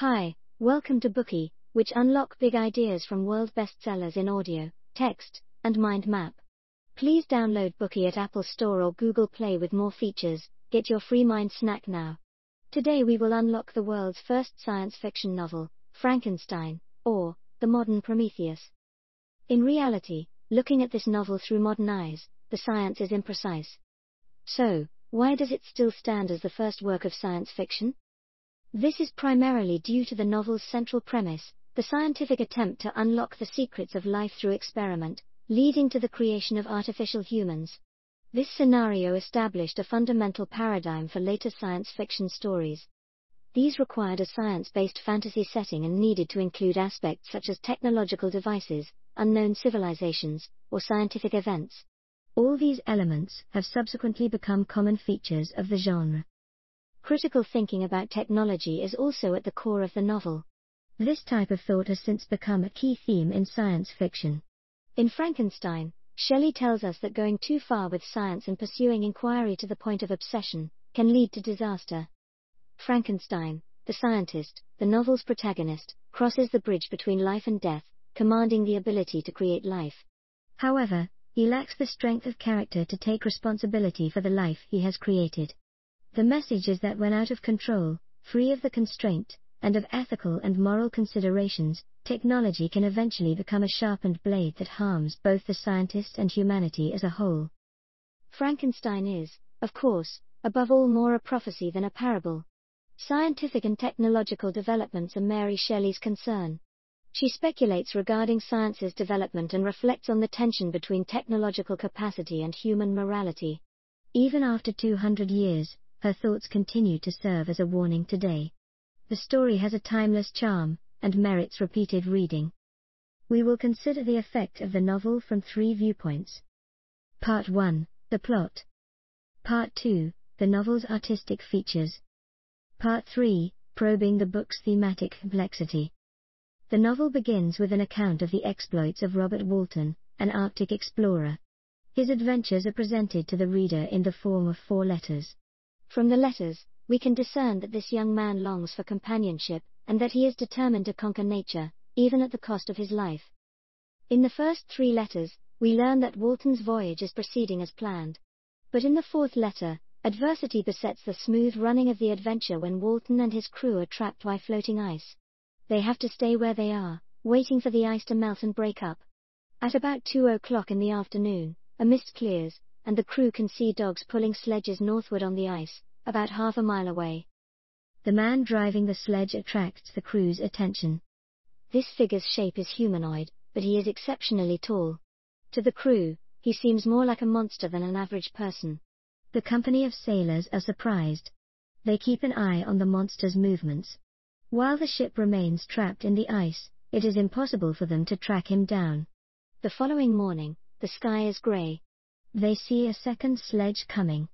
Hi, welcome to Bookey, which unlock big ideas from world bestsellers in audio, text, and mind map. Please download Bookey at Apple Store or Google Play with more features. Get your free mind snack now. Today we will unlock the world's first science fiction novel, Frankenstein, or The Modern Prometheus. In reality, looking at this novel through modern eyes, the science is imprecise. So, why does it still stand as the first work of science fiction? This is primarily due to the novel's central premise, the scientific attempt to unlock the secrets of life through experiment, leading to the creation of artificial humans. This scenario established a fundamental paradigm for later science fiction stories. These required a science based fantasy setting and needed to include aspects such as technological devices, unknown civilizations, or scientific events. All these elements have subsequently become common features of the genre. Critical thinking about technology is also at the core of the novel. This type of thought has since become a key theme in science fiction. In Frankenstein, Shelley tells us that going too far with science and pursuing inquiry to the point of obsession can lead to disaster. Frankenstein, the scientist, the novel's protagonist, crosses the bridge between life and death, commanding the ability to create life. However, he lacks the strength of character to take responsibility for the life he has created. The message is that when out of control, free of the constraint, and of ethical and moral considerations, technology can eventually become a sharpened blade that harms both the scientist and humanity as a whole. Frankenstein is, of course, above all more a prophecy than a parable. Scientific and technological developments are Mary Shelley's concern. She speculates regarding science's development and reflects on the tension between technological capacity and human morality. Even after 200 years, her thoughts continue to serve as a warning today. The story has a timeless charm, and merits repeated reading. We will consider the effect of the novel from three viewpoints. Part 1 The plot. Part 2 The novel's artistic features. Part 3 Probing the book's thematic complexity. The novel begins with an account of the exploits of Robert Walton, an Arctic explorer. His adventures are presented to the reader in the form of four letters. From the letters, we can discern that this young man longs for companionship, and that he is determined to conquer nature, even at the cost of his life. In the first three letters, we learn that Walton's voyage is proceeding as planned. But in the fourth letter, adversity besets the smooth running of the adventure when Walton and his crew are trapped by floating ice. They have to stay where they are, waiting for the ice to melt and break up. At about 2 o'clock in the afternoon, a mist clears, and the crew can see dogs pulling sledges northward on the ice, about half a mile away. The man driving the sledge attracts the crew's attention. This figure's shape is humanoid, but he is exceptionally tall. To the crew, he seems more like a monster than an average person. The company of sailors are surprised. They keep an eye on the monster's movements. While the ship remains trapped in the ice, it is impossible for them to track him down. The following morning, the sky is grey, they see a second sledge coming.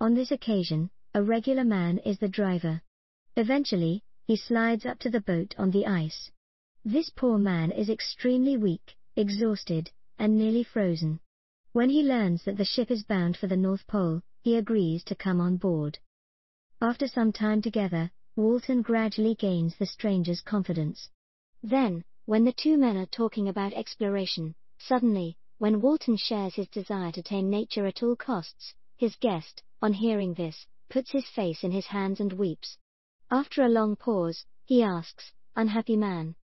On this occasion, a regular man is the driver. Eventually, he slides up to the boat on the ice. This poor man is extremely weak, exhausted, and nearly frozen. When he learns that the ship is bound for the North Pole, he agrees to come on board. After some time together, Walton gradually gains the stranger's confidence. Then, when the two men are talking about exploration, suddenly, when Walton shares his desire to tame nature at all costs, his guest, on hearing this, puts his face in his hands and weeps. After a long pause, he asks, Unhappy man,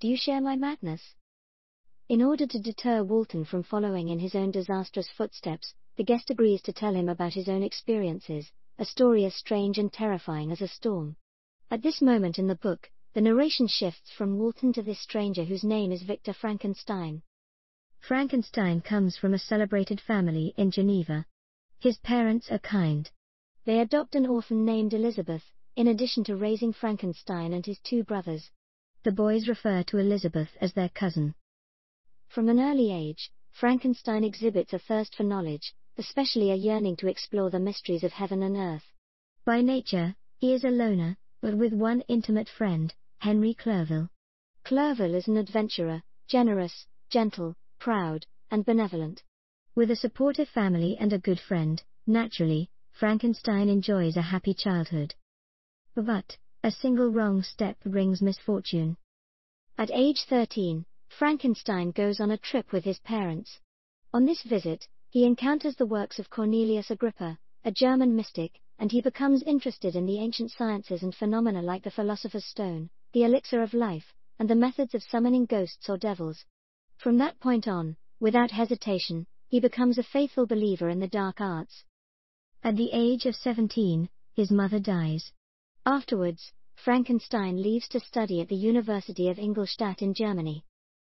do you share my madness? In order to deter Walton from following in his own disastrous footsteps, the guest agrees to tell him about his own experiences, a story as strange and terrifying as a storm. At this moment in the book, the narration shifts from Walton to this stranger whose name is Victor Frankenstein. Frankenstein comes from a celebrated family in Geneva. His parents are kind. They adopt an orphan named Elizabeth, in addition to raising Frankenstein and his two brothers. The boys refer to Elizabeth as their cousin. From an early age, Frankenstein exhibits a thirst for knowledge, especially a yearning to explore the mysteries of heaven and earth. By nature, he is a loner, but with one intimate friend, Henry Clerval. Clerval is an adventurer, generous, gentle, proud, and benevolent. With a supportive family and a good friend, naturally, Frankenstein enjoys a happy childhood. But, A single wrong step brings misfortune. At age 13, Frankenstein goes on a trip with his parents. On this visit, he encounters the works of Cornelius Agrippa, a German mystic, and he becomes interested in the ancient sciences and phenomena like the philosopher's stone, the elixir of life, and the methods of summoning ghosts or devils. From that point on, without hesitation, he becomes a faithful believer in the dark arts. At the age of 17, his mother dies. Afterwards, Frankenstein leaves to study at the University of Ingolstadt in Germany.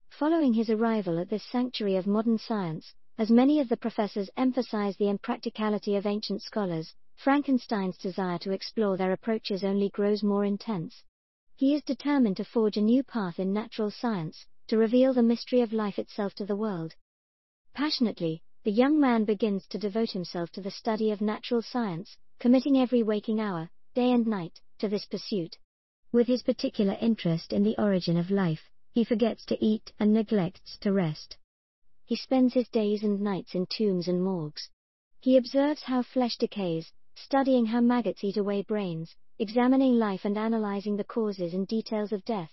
Following his arrival at this sanctuary of modern science, as many of the professors emphasize the impracticality of ancient scholars, Frankenstein's desire to explore their approaches only grows more intense. He is determined to forge a new path in natural science, to reveal the mystery of life itself to the world. Passionately, the young man begins to devote himself to the study of natural science, committing every waking hour, day and night, to this pursuit. With his particular interest in the origin of life, he forgets to eat and neglects to rest. He spends his days and nights in tombs and morgues. He observes how flesh decays, studying how maggots eat away brains, examining life and analyzing the causes and details of death.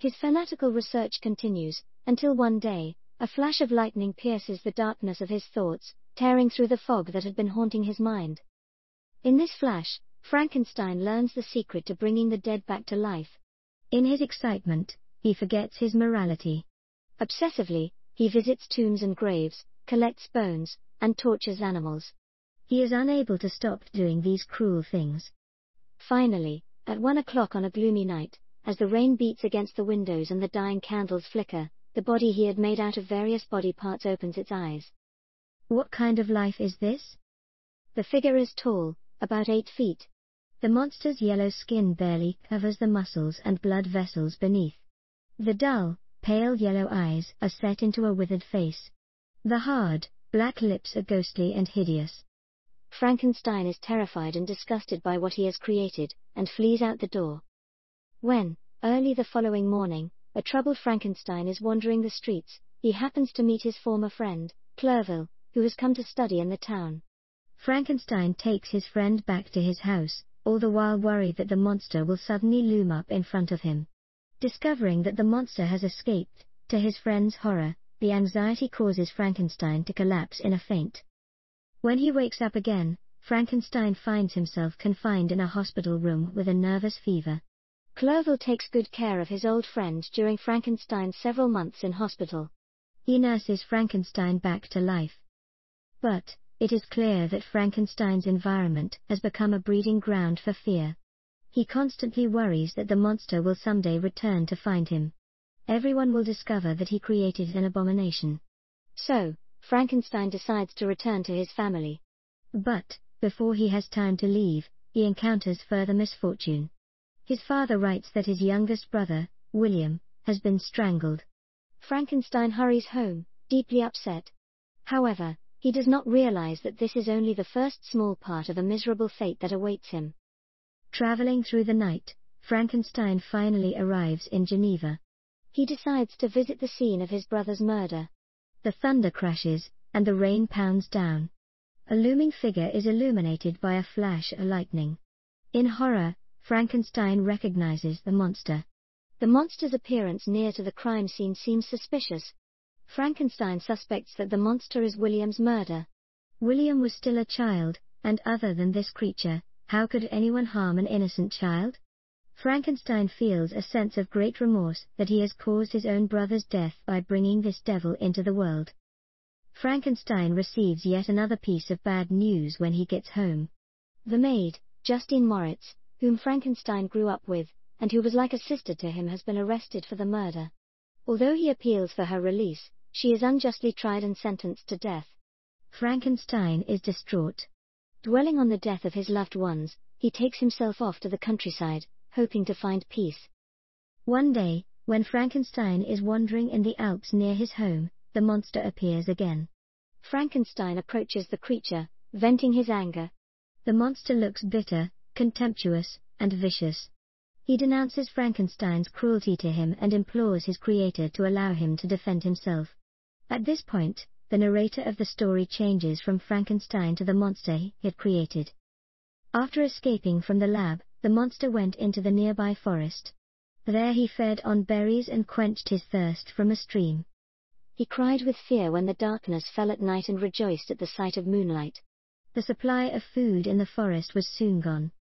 His fanatical research continues, until one day, a flash of lightning pierces the darkness of his thoughts, tearing through the fog that had been haunting his mind. In this flash, Frankenstein learns the secret to bringing the dead back to life. In his excitement, he forgets his morality. Obsessively, he visits tombs and graves, collects bones, and tortures animals. He is unable to stop doing these cruel things. Finally, at one o'clock on a gloomy night, as the rain beats against the windows and the dying candles flicker, the body he had made out of various body parts opens its eyes. What kind of life is this? The figure is tall, about eight feet. The monster's yellow skin barely covers the muscles and blood vessels beneath. The dull, pale yellow eyes are set into a withered face. The hard, black lips are ghostly and hideous. Frankenstein is terrified and disgusted by what he has created, and flees out the door. When, early the following morning, a troubled Frankenstein is wandering the streets, he happens to meet his former friend, Clerval, who has come to study in the town. Frankenstein takes his friend back to his house, all the while worried that the monster will suddenly loom up in front of him. Discovering that the monster has escaped, to his friend's horror, the anxiety causes Frankenstein to collapse in a faint. When he wakes up again, Frankenstein finds himself confined in a hospital room with a nervous fever. Clerval takes good care of his old friend during Frankenstein's several months in hospital. He nurses Frankenstein back to life. But, it is clear that Frankenstein's environment has become a breeding ground for fear. He constantly worries that the monster will someday return to find him. Everyone will discover that he created an abomination. So, Frankenstein decides to return to his family. But, before he has time to leave, he encounters further misfortune. His father writes that his youngest brother, William, has been strangled. Frankenstein hurries home, deeply upset. However, he does not realize that this is only the first small part of a miserable fate that awaits him. Traveling through the night, Frankenstein finally arrives in Geneva. He decides to visit the scene of his brother's murder. The thunder crashes, and the rain pounds down. A looming figure is illuminated by a flash of lightning. In horror, Frankenstein recognizes the monster. The monster's appearance near to the crime scene seems suspicious. Frankenstein suspects that the monster is William's murder. William was still a child, and other than this creature, how could anyone harm an innocent child? Frankenstein feels a sense of great remorse that he has caused his own brother's death by bringing this devil into the world. Frankenstein receives yet another piece of bad news when he gets home. The maid, Justine Moritz, whom Frankenstein grew up with, and who was like a sister to him, has been arrested for the murder. Although he appeals for her release, she is unjustly tried and sentenced to death. Frankenstein is distraught. Dwelling on the death of his loved ones, he takes himself off to the countryside, hoping to find peace. One day, when Frankenstein is wandering in the Alps near his home, the monster appears again. Frankenstein approaches the creature, venting his anger. The monster looks bitter, contemptuous, and vicious. He denounces Frankenstein's cruelty to him and implores his creator to allow him to defend himself. At this point, the narrator of the story changes from Frankenstein to the monster he had created. After escaping from the lab, the monster went into the nearby forest. There he fed on berries and quenched his thirst from a stream. He cried with fear when the darkness fell at night and rejoiced at the sight of moonlight. The supply of food in the forest was soon gone.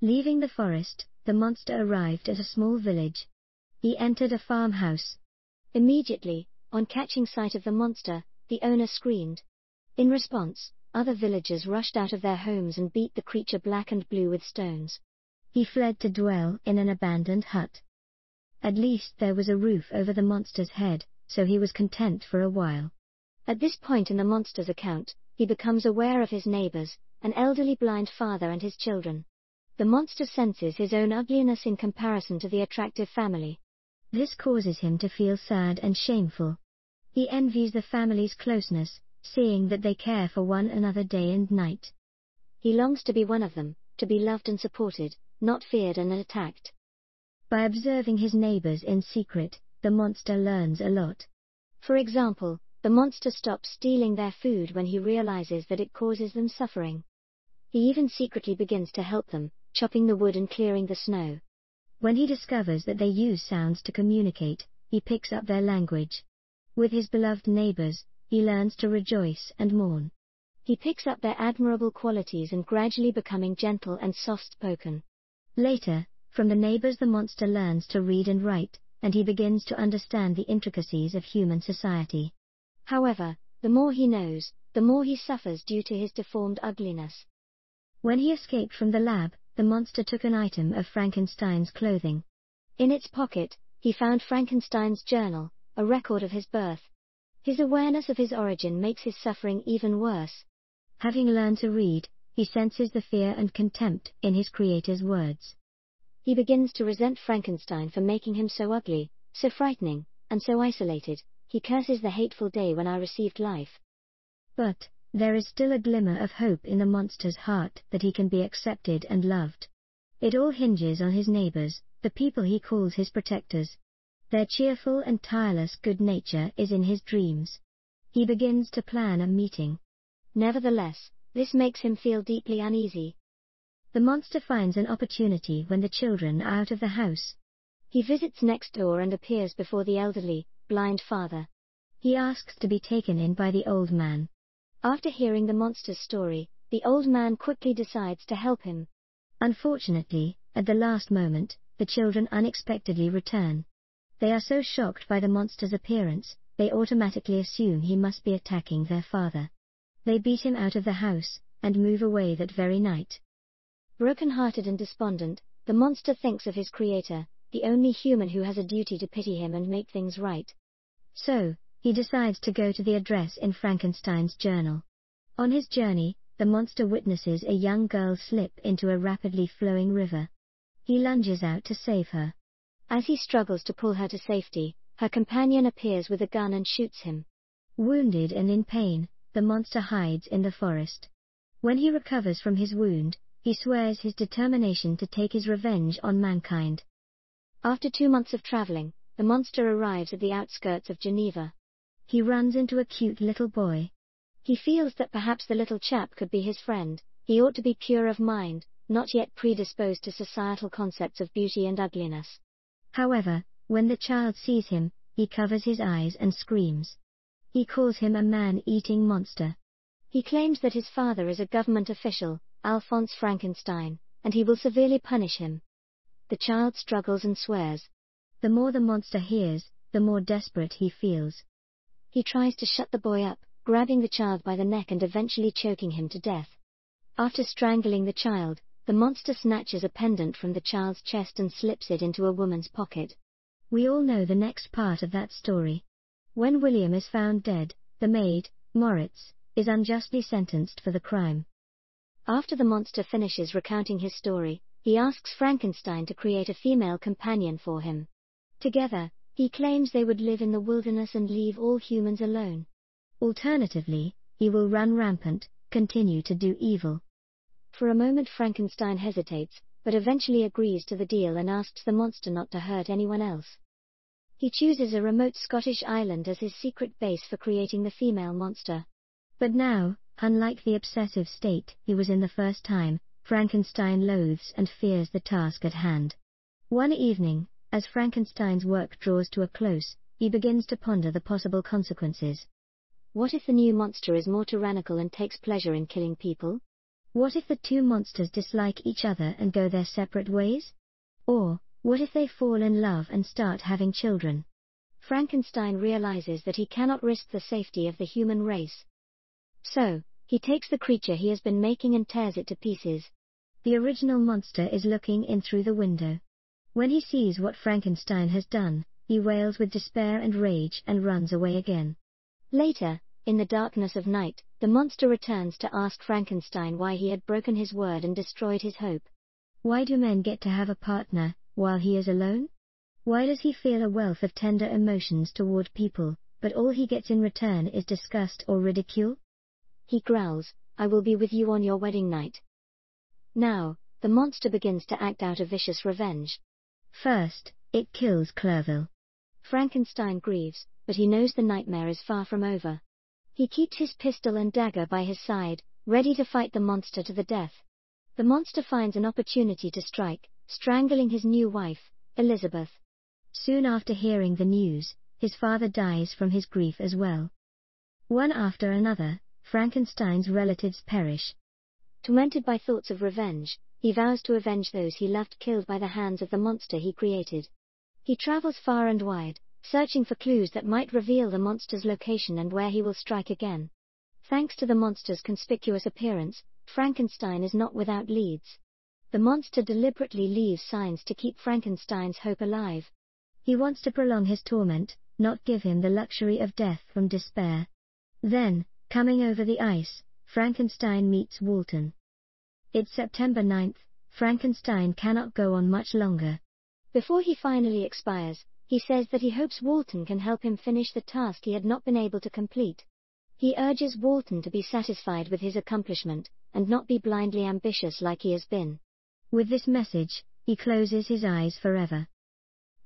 Leaving the forest, the monster arrived at a small village. He entered a farmhouse. Immediately, on catching sight of the monster, the owner screamed. In response, other villagers rushed out of their homes and beat the creature black and blue with stones. He fled to dwell in an abandoned hut. At least there was a roof over the monster's head, so he was content for a while. At this point in the monster's account, he becomes aware of his neighbors, an elderly blind father and his children. The monster senses his own ugliness in comparison to the attractive family. This causes him to feel sad and shameful. He envies the family's closeness, seeing that they care for one another day and night. He longs to be one of them, to be loved and supported, not feared and attacked. By observing his neighbors in secret, the monster learns a lot. For example, the monster stops stealing their food when he realizes that it causes them suffering. He even secretly begins to help them, chopping the wood and clearing the snow. When he discovers that they use sounds to communicate, he picks up their language. With his beloved neighbors, he learns to rejoice and mourn. He picks up their admirable qualities and gradually becoming gentle and soft spoken. Later, from the neighbors, the monster learns to read and write, and he begins to understand the intricacies of human society. However, the more he knows, the more he suffers due to his deformed ugliness. When he escaped from the lab, the monster took an item of Frankenstein's clothing. In its pocket, he found Frankenstein's journal, a record of his birth. His awareness of his origin makes his suffering even worse. Having learned to read, he senses the fear and contempt in his creator's words. He begins to resent Frankenstein for making him so ugly, so frightening, and so isolated. He curses the hateful day when I received life. But, there is still a glimmer of hope in the monster's heart that he can be accepted and loved. It all hinges on his neighbors, the people he calls his protectors. Their cheerful and tireless good nature is in his dreams. He begins to plan a meeting. Nevertheless, this makes him feel deeply uneasy. The monster finds an opportunity when the children are out of the house. He visits next door and appears before the elderly, blind father. He asks to be taken in by the old man. After hearing the monster's story, the old man quickly decides to help him. Unfortunately, at the last moment, the children unexpectedly return. They are so shocked by the monster's appearance, they automatically assume he must be attacking their father. They beat him out of the house, and move away that very night. Broken-hearted and despondent, the monster thinks of his creator, the only human who has a duty to pity him and make things right. So, he decides to go to the address in Frankenstein's journal. On his journey, the monster witnesses a young girl slip into a rapidly flowing river. He lunges out to save her. As he struggles to pull her to safety, her companion appears with a gun and shoots him. Wounded and in pain, the monster hides in the forest. When he recovers from his wound, he swears his determination to take his revenge on mankind. After two months of traveling, the monster arrives at the outskirts of Geneva. He runs into a cute little boy. He feels that perhaps the little chap could be his friend, he ought to be pure of mind, not yet predisposed to societal concepts of beauty and ugliness. However, when the child sees him, he covers his eyes and screams. He calls him a man-eating monster. He claims that his father is a government official, Alphonse Frankenstein, and he will severely punish him. The child struggles and swears. The more the monster hears, the more desperate he feels. He tries to shut the boy up, grabbing the child by the neck and eventually choking him to death. After strangling the child, the monster snatches a pendant from the child's chest and slips it into a woman's pocket. We all know the next part of that story. When William is found dead, the maid, Moritz, is unjustly sentenced for the crime. After the monster finishes recounting his story, he asks Frankenstein to create a female companion for him. Together, he claims they would live in the wilderness and leave all humans alone. Alternatively, he will run rampant, continue to do evil. For a moment Frankenstein hesitates, but eventually agrees to the deal and asks the monster not to hurt anyone else. He chooses a remote Scottish island as his secret base for creating the female monster. But now, unlike the obsessive state he was in the first time, Frankenstein loathes and fears the task at hand. One evening, as Frankenstein's work draws to a close, he begins to ponder the possible consequences. What if the new monster is more tyrannical and takes pleasure in killing people? What if the two monsters dislike each other and go their separate ways? Or, what if they fall in love and start having children? Frankenstein realizes that he cannot risk the safety of the human race. So, he takes the creature he has been making and tears it to pieces. The original monster is looking in through the window. When he sees what Frankenstein has done, he wails with despair and rage and runs away again. Later, in the darkness of night, the monster returns to ask Frankenstein why he had broken his word and destroyed his hope. Why do men get to have a partner, while he is alone? Why does he feel a wealth of tender emotions toward people, but all he gets in return is disgust or ridicule? He growls, I will be with you on your wedding night. Now, the monster begins to act out a vicious revenge. First, it kills Clerval. Frankenstein grieves, but he knows the nightmare is far from over. He keeps his pistol and dagger by his side, ready to fight the monster to the death. The monster finds an opportunity to strike, strangling his new wife, Elizabeth. Soon after hearing the news, his father dies from his grief as well. One after another, Frankenstein's relatives perish. Tormented by thoughts of revenge, he vows to avenge those he loved killed by the hands of the monster he created. He travels far and wide, searching for clues that might reveal the monster's location and where he will strike again. Thanks to the monster's conspicuous appearance, Frankenstein is not without leads. The monster deliberately leaves signs to keep Frankenstein's hope alive. He wants to prolong his torment, not give him the luxury of death from despair. Then, coming over the ice, Frankenstein meets Walton. It's September 9th, Frankenstein cannot go on much longer. Before he finally expires, he says that he hopes Walton can help him finish the task he had not been able to complete. He urges Walton to be satisfied with his accomplishment, and not be blindly ambitious like he has been. With this message, he closes his eyes forever.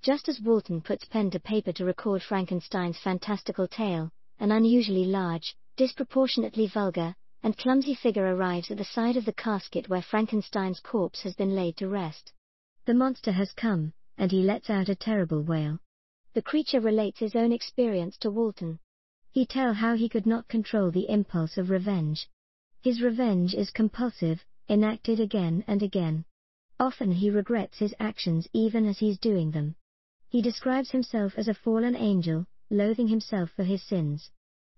Just as Walton puts pen to paper to record Frankenstein's fantastical tale, an unusually large, disproportionately vulgar, and clumsy figure arrives at the side of the casket where Frankenstein's corpse has been laid to rest. The monster has come, and he lets out a terrible wail. The creature relates his own experience to Walton. He tell how he could not control the impulse of revenge. His revenge is compulsive, enacted again and again. Often he regrets his actions even as he's doing them. He describes himself as a fallen angel, loathing himself for his sins.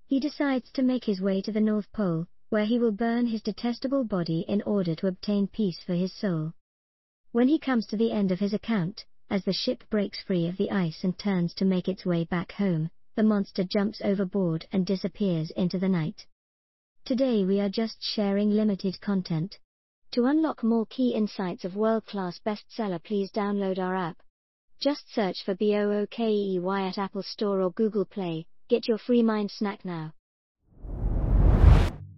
He decides to make his way to the North Pole, where he will burn his detestable body in order to obtain peace for his soul. When he comes to the end of his account, as the ship breaks free of the ice and turns to make its way back home, the monster jumps overboard and disappears into the night. Today we are just sharing limited content. To unlock more key insights of world-class bestseller please download our app. Just search for BOOKEY at Apple Store or Google Play. Get your free mind snack now.